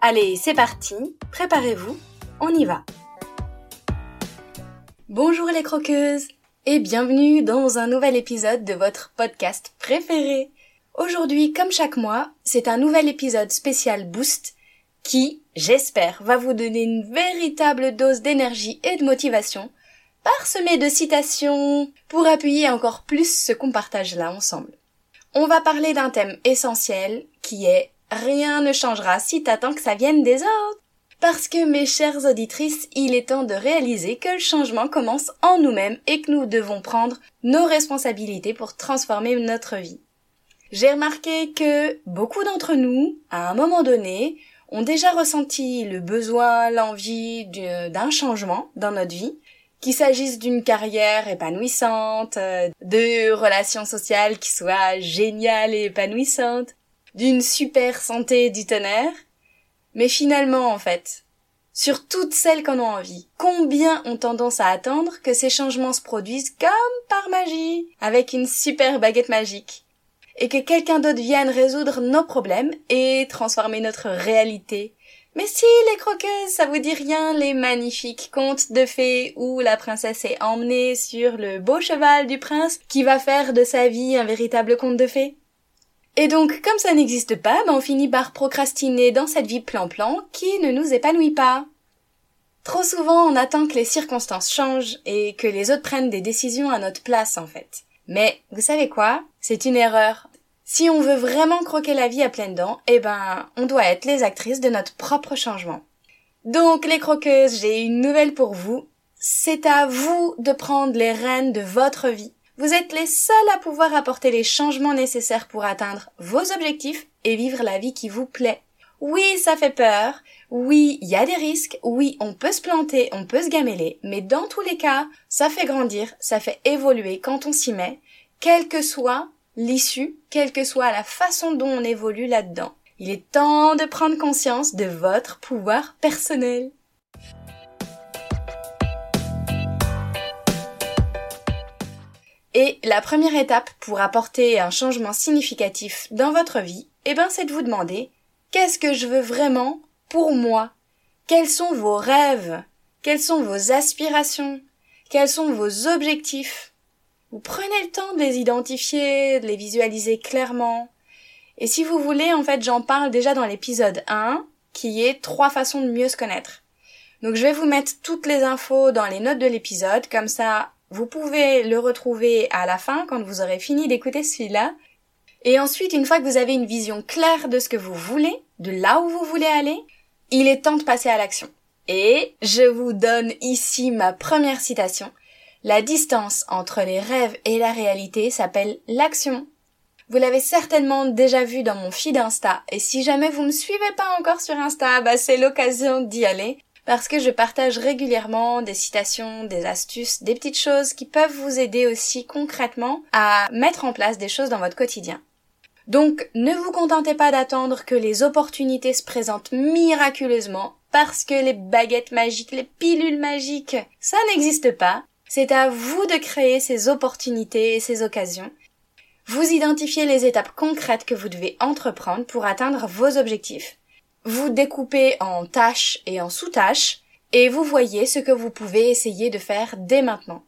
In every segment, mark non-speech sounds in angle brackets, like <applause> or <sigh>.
Allez, c'est parti, préparez-vous, on y va. Bonjour les croqueuses et bienvenue dans un nouvel épisode de votre podcast préféré. Aujourd'hui, comme chaque mois, c'est un nouvel épisode spécial Boost qui, j'espère, va vous donner une véritable dose d'énergie et de motivation, parsemée de citations pour appuyer encore plus ce qu'on partage là ensemble. On va parler d'un thème essentiel qui est Rien ne changera si t'attends que ça vienne des autres. Parce que mes chères auditrices, il est temps de réaliser que le changement commence en nous-mêmes et que nous devons prendre nos responsabilités pour transformer notre vie. J'ai remarqué que beaucoup d'entre nous, à un moment donné, ont déjà ressenti le besoin, l'envie d'un changement dans notre vie, qu'il s'agisse d'une carrière épanouissante, euh, de relations sociales qui soient géniales et épanouissantes, d'une super santé du tonnerre. Mais finalement, en fait, sur toutes celles qu'on a envie, combien ont tendance à attendre que ces changements se produisent comme par magie, avec une super baguette magique, et que quelqu'un d'autre vienne résoudre nos problèmes et transformer notre réalité. Mais si, les croqueuses, ça vous dit rien, les magnifiques contes de fées où la princesse est emmenée sur le beau cheval du prince qui va faire de sa vie un véritable conte de fées? Et donc, comme ça n'existe pas, ben on finit par procrastiner dans cette vie plan-plan qui ne nous épanouit pas. Trop souvent, on attend que les circonstances changent et que les autres prennent des décisions à notre place, en fait. Mais, vous savez quoi? C'est une erreur. Si on veut vraiment croquer la vie à pleines dents, eh ben, on doit être les actrices de notre propre changement. Donc, les croqueuses, j'ai une nouvelle pour vous. C'est à vous de prendre les rênes de votre vie vous êtes les seuls à pouvoir apporter les changements nécessaires pour atteindre vos objectifs et vivre la vie qui vous plaît. Oui, ça fait peur. Oui, il y a des risques. Oui, on peut se planter, on peut se gameler. Mais dans tous les cas, ça fait grandir, ça fait évoluer quand on s'y met, quelle que soit l'issue, quelle que soit la façon dont on évolue là-dedans. Il est temps de prendre conscience de votre pouvoir personnel. Et la première étape pour apporter un changement significatif dans votre vie, eh ben, c'est de vous demander qu'est-ce que je veux vraiment pour moi? Quels sont vos rêves? Quelles sont vos aspirations? Quels sont vos objectifs? Vous prenez le temps de les identifier, de les visualiser clairement. Et si vous voulez, en fait, j'en parle déjà dans l'épisode 1, qui est trois façons de mieux se connaître. Donc je vais vous mettre toutes les infos dans les notes de l'épisode, comme ça vous pouvez le retrouver à la fin quand vous aurez fini d'écouter celui-là. Et ensuite, une fois que vous avez une vision claire de ce que vous voulez, de là où vous voulez aller, il est temps de passer à l'action. Et je vous donne ici ma première citation. La distance entre les rêves et la réalité s'appelle l'action. Vous l'avez certainement déjà vu dans mon feed Insta, et si jamais vous me suivez pas encore sur Insta, bah c'est l'occasion d'y aller parce que je partage régulièrement des citations, des astuces, des petites choses qui peuvent vous aider aussi concrètement à mettre en place des choses dans votre quotidien. Donc ne vous contentez pas d'attendre que les opportunités se présentent miraculeusement parce que les baguettes magiques, les pilules magiques, ça n'existe pas. C'est à vous de créer ces opportunités et ces occasions. Vous identifiez les étapes concrètes que vous devez entreprendre pour atteindre vos objectifs vous découpez en tâches et en sous-tâches et vous voyez ce que vous pouvez essayer de faire dès maintenant.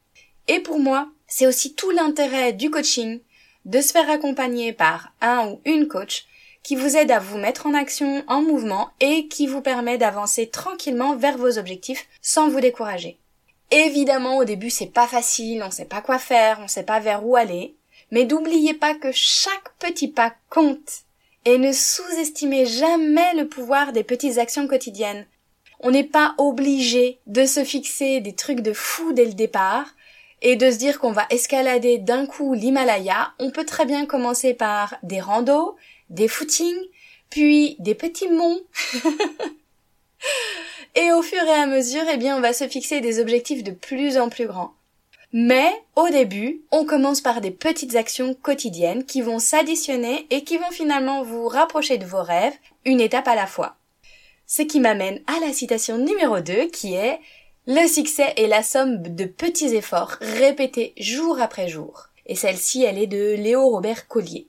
Et pour moi, c'est aussi tout l'intérêt du coaching de se faire accompagner par un ou une coach qui vous aide à vous mettre en action, en mouvement et qui vous permet d'avancer tranquillement vers vos objectifs sans vous décourager. Évidemment, au début, c'est pas facile, on sait pas quoi faire, on sait pas vers où aller, mais n'oubliez pas que chaque petit pas compte et ne sous-estimez jamais le pouvoir des petites actions quotidiennes. On n'est pas obligé de se fixer des trucs de fou dès le départ et de se dire qu'on va escalader d'un coup l'Himalaya. On peut très bien commencer par des randos, des footings, puis des petits monts. <laughs> Et au fur et à mesure, eh bien, on va se fixer des objectifs de plus en plus grands. Mais au début, on commence par des petites actions quotidiennes qui vont s'additionner et qui vont finalement vous rapprocher de vos rêves, une étape à la fois. Ce qui m'amène à la citation numéro 2 qui est Le succès est la somme de petits efforts répétés jour après jour. Et celle-ci, elle est de Léo Robert Collier.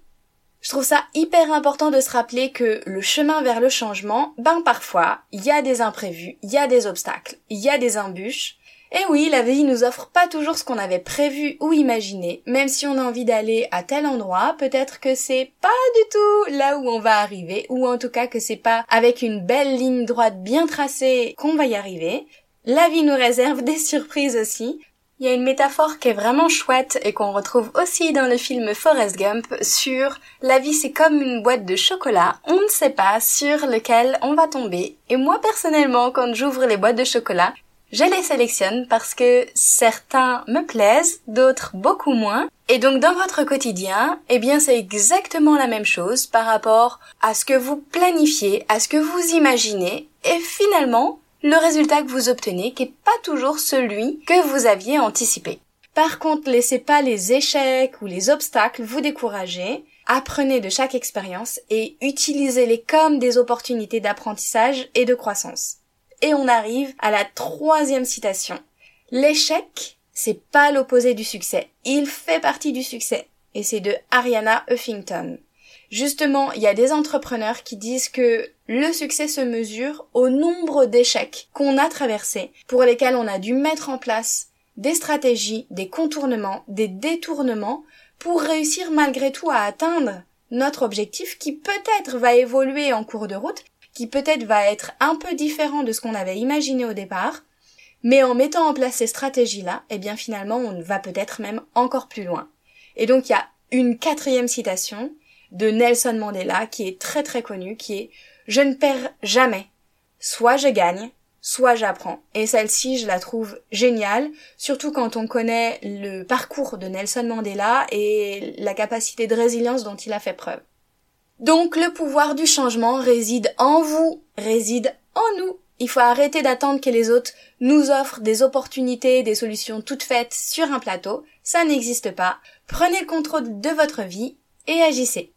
Je trouve ça hyper important de se rappeler que le chemin vers le changement, ben parfois, il y a des imprévus, il y a des obstacles, il y a des embûches, et oui, la vie nous offre pas toujours ce qu'on avait prévu ou imaginé. Même si on a envie d'aller à tel endroit, peut-être que c'est pas du tout là où on va arriver, ou en tout cas que c'est pas avec une belle ligne droite bien tracée qu'on va y arriver. La vie nous réserve <laughs> des surprises aussi. Il y a une métaphore qui est vraiment chouette et qu'on retrouve aussi dans le film Forrest Gump sur la vie c'est comme une boîte de chocolat, on ne sait pas sur lequel on va tomber. Et moi personnellement, quand j'ouvre les boîtes de chocolat, je les sélectionne parce que certains me plaisent, d'autres beaucoup moins. Et donc dans votre quotidien, eh bien c'est exactement la même chose par rapport à ce que vous planifiez, à ce que vous imaginez, et finalement, le résultat que vous obtenez qui est pas toujours celui que vous aviez anticipé. Par contre, laissez pas les échecs ou les obstacles vous décourager. Apprenez de chaque expérience et utilisez-les comme des opportunités d'apprentissage et de croissance. Et on arrive à la troisième citation. L'échec, c'est pas l'opposé du succès. Il fait partie du succès. Et c'est de Ariana Huffington. Justement, il y a des entrepreneurs qui disent que le succès se mesure au nombre d'échecs qu'on a traversés, pour lesquels on a dû mettre en place des stratégies, des contournements, des détournements, pour réussir malgré tout à atteindre notre objectif qui peut-être va évoluer en cours de route, qui peut-être va être un peu différent de ce qu'on avait imaginé au départ, mais en mettant en place ces stratégies-là, eh bien finalement on va peut-être même encore plus loin. Et donc il y a une quatrième citation de Nelson Mandela qui est très très connue, qui est Je ne perds jamais. Soit je gagne, soit j'apprends. Et celle-ci, je la trouve géniale, surtout quand on connaît le parcours de Nelson Mandela et la capacité de résilience dont il a fait preuve. Donc le pouvoir du changement réside en vous, réside en nous. Il faut arrêter d'attendre que les autres nous offrent des opportunités, des solutions toutes faites sur un plateau. Ça n'existe pas. Prenez le contrôle de votre vie et agissez.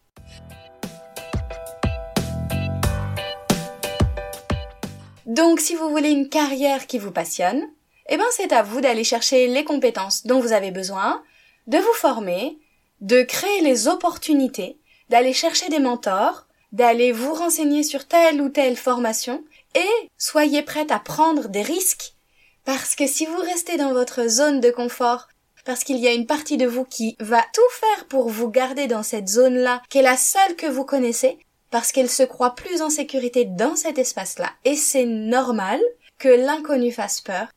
Donc si vous voulez une carrière qui vous passionne, eh ben c'est à vous d'aller chercher les compétences dont vous avez besoin, de vous former, de créer les opportunités d'aller chercher des mentors, d'aller vous renseigner sur telle ou telle formation et soyez prête à prendre des risques parce que si vous restez dans votre zone de confort, parce qu'il y a une partie de vous qui va tout faire pour vous garder dans cette zone-là, qui est la seule que vous connaissez, parce qu'elle se croit plus en sécurité dans cet espace-là. Et c'est normal que l'inconnu fasse peur.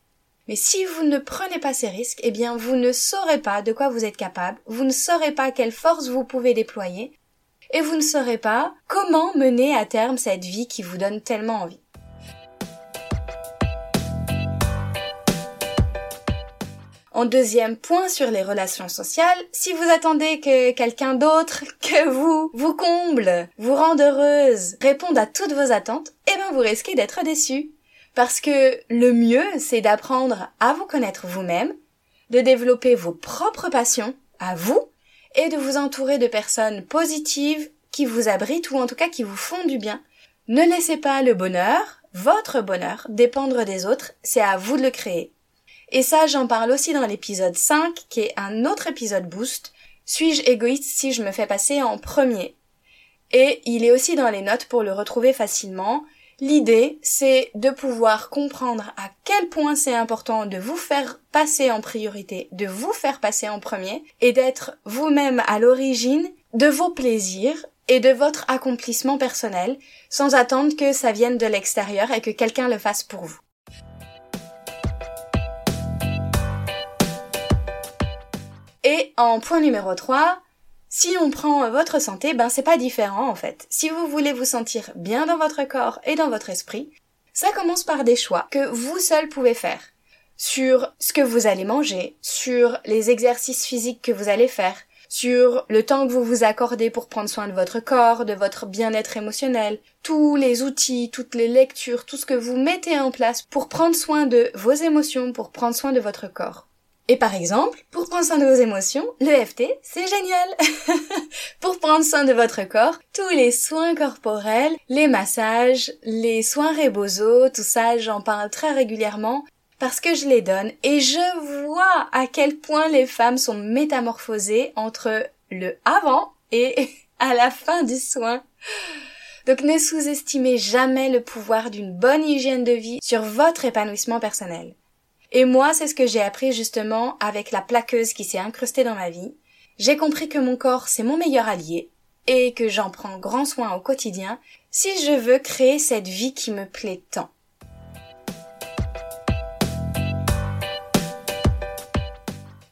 Mais si vous ne prenez pas ces risques, eh bien vous ne saurez pas de quoi vous êtes capable, vous ne saurez pas quelle force vous pouvez déployer, et vous ne saurez pas comment mener à terme cette vie qui vous donne tellement envie. En deuxième point sur les relations sociales, si vous attendez que quelqu'un d'autre <laughs> que vous vous comble, vous rende heureuse, réponde à toutes vos attentes, eh bien vous risquez d'être déçu. Parce que le mieux, c'est d'apprendre à vous connaître vous-même, de développer vos propres passions à vous, et de vous entourer de personnes positives qui vous abritent ou en tout cas qui vous font du bien. Ne laissez pas le bonheur, votre bonheur, dépendre des autres, c'est à vous de le créer. Et ça, j'en parle aussi dans l'épisode 5, qui est un autre épisode boost. Suis-je égoïste si je me fais passer en premier? Et il est aussi dans les notes pour le retrouver facilement. L'idée, c'est de pouvoir comprendre à quel point c'est important de vous faire passer en priorité, de vous faire passer en premier, et d'être vous-même à l'origine de vos plaisirs et de votre accomplissement personnel, sans attendre que ça vienne de l'extérieur et que quelqu'un le fasse pour vous. Et en point numéro 3, si on prend votre santé, ben c'est pas différent en fait. Si vous voulez vous sentir bien dans votre corps et dans votre esprit, ça commence par des choix que vous seul pouvez faire sur ce que vous allez manger, sur les exercices physiques que vous allez faire, sur le temps que vous vous accordez pour prendre soin de votre corps, de votre bien-être émotionnel, tous les outils, toutes les lectures, tout ce que vous mettez en place pour prendre soin de vos émotions, pour prendre soin de votre corps. Et par exemple, pour prendre soin de vos émotions, l'EFT, c'est génial. <laughs> pour prendre soin de votre corps, tous les soins corporels, les massages, les soins rebozo, tout ça, j'en parle très régulièrement parce que je les donne et je vois à quel point les femmes sont métamorphosées entre le avant et <laughs> à la fin du soin. Donc ne sous-estimez jamais le pouvoir d'une bonne hygiène de vie sur votre épanouissement personnel. Et moi, c'est ce que j'ai appris justement avec la plaqueuse qui s'est incrustée dans ma vie. J'ai compris que mon corps, c'est mon meilleur allié et que j'en prends grand soin au quotidien si je veux créer cette vie qui me plaît tant.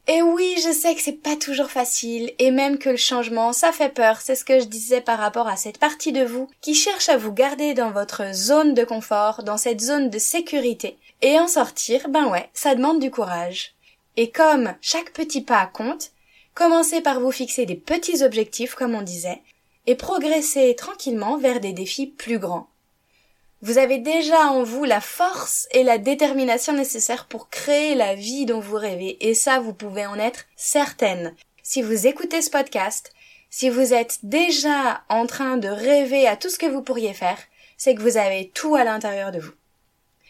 Et oui, je sais que c'est pas toujours facile, et même que le changement, ça fait peur, c'est ce que je disais par rapport à cette partie de vous qui cherche à vous garder dans votre zone de confort, dans cette zone de sécurité. Et en sortir, ben ouais, ça demande du courage. Et comme chaque petit pas compte, commencez par vous fixer des petits objectifs, comme on disait, et progressez tranquillement vers des défis plus grands. Vous avez déjà en vous la force et la détermination nécessaires pour créer la vie dont vous rêvez, et ça, vous pouvez en être certaine. Si vous écoutez ce podcast, si vous êtes déjà en train de rêver à tout ce que vous pourriez faire, c'est que vous avez tout à l'intérieur de vous.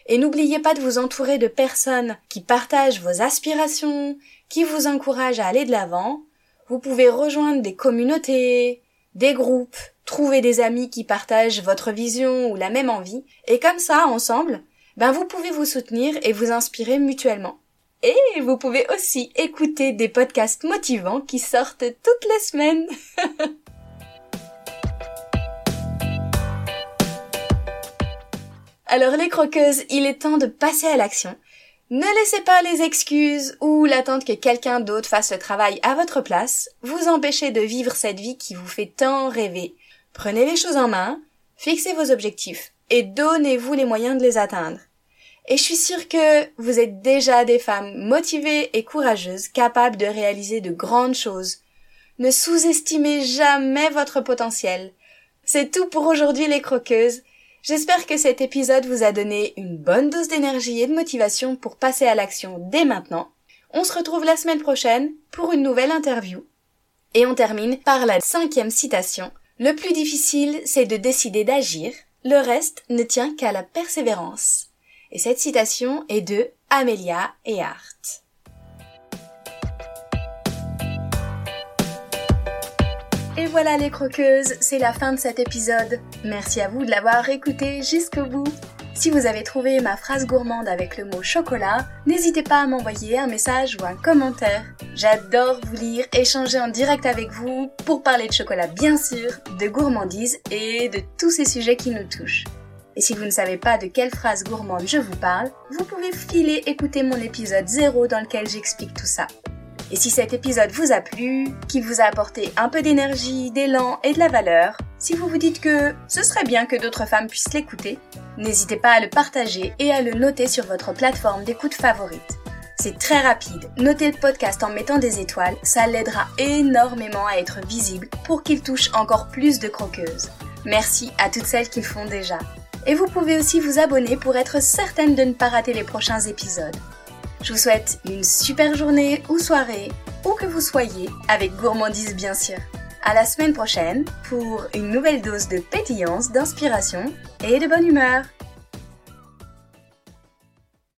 Et n'oubliez pas de vous entourer de personnes qui partagent vos aspirations, qui vous encouragent à aller de l'avant. Vous pouvez rejoindre des communautés, des groupes, trouver des amis qui partagent votre vision ou la même envie, et comme ça, ensemble, ben vous pouvez vous soutenir et vous inspirer mutuellement. Et vous pouvez aussi écouter des podcasts motivants qui sortent toutes les semaines. <laughs> Alors les croqueuses, il est temps de passer à l'action. Ne laissez pas les excuses ou l'attente que quelqu'un d'autre fasse le travail à votre place vous empêcher de vivre cette vie qui vous fait tant rêver. Prenez les choses en main, fixez vos objectifs et donnez-vous les moyens de les atteindre. Et je suis sûre que vous êtes déjà des femmes motivées et courageuses, capables de réaliser de grandes choses. Ne sous-estimez jamais votre potentiel. C'est tout pour aujourd'hui les croqueuses. J'espère que cet épisode vous a donné une bonne dose d'énergie et de motivation pour passer à l'action dès maintenant. On se retrouve la semaine prochaine pour une nouvelle interview. Et on termine par la cinquième citation le plus difficile, c'est de décider d'agir, le reste ne tient qu'à la persévérance. Et cette citation est de Amelia Earhart. Et voilà les croqueuses, c'est la fin de cet épisode. Merci à vous de l'avoir écouté jusqu'au bout. Si vous avez trouvé ma phrase gourmande avec le mot chocolat, n'hésitez pas à m'envoyer un message ou un commentaire. J'adore vous lire, échanger en direct avec vous pour parler de chocolat bien sûr, de gourmandise et de tous ces sujets qui nous touchent. Et si vous ne savez pas de quelle phrase gourmande je vous parle, vous pouvez filer écouter mon épisode 0 dans lequel j'explique tout ça. Et si cet épisode vous a plu, qu'il vous a apporté un peu d'énergie, d'élan et de la valeur, si vous vous dites que ce serait bien que d'autres femmes puissent l'écouter, n'hésitez pas à le partager et à le noter sur votre plateforme d'écoute favorite. C'est très rapide. Notez le podcast en mettant des étoiles, ça l'aidera énormément à être visible pour qu'il touche encore plus de croqueuses. Merci à toutes celles qui le font déjà. Et vous pouvez aussi vous abonner pour être certaine de ne pas rater les prochains épisodes. Je vous souhaite une super journée ou soirée, où que vous soyez, avec gourmandise bien sûr. À la semaine prochaine pour une nouvelle dose de pétillance, d'inspiration et de bonne humeur.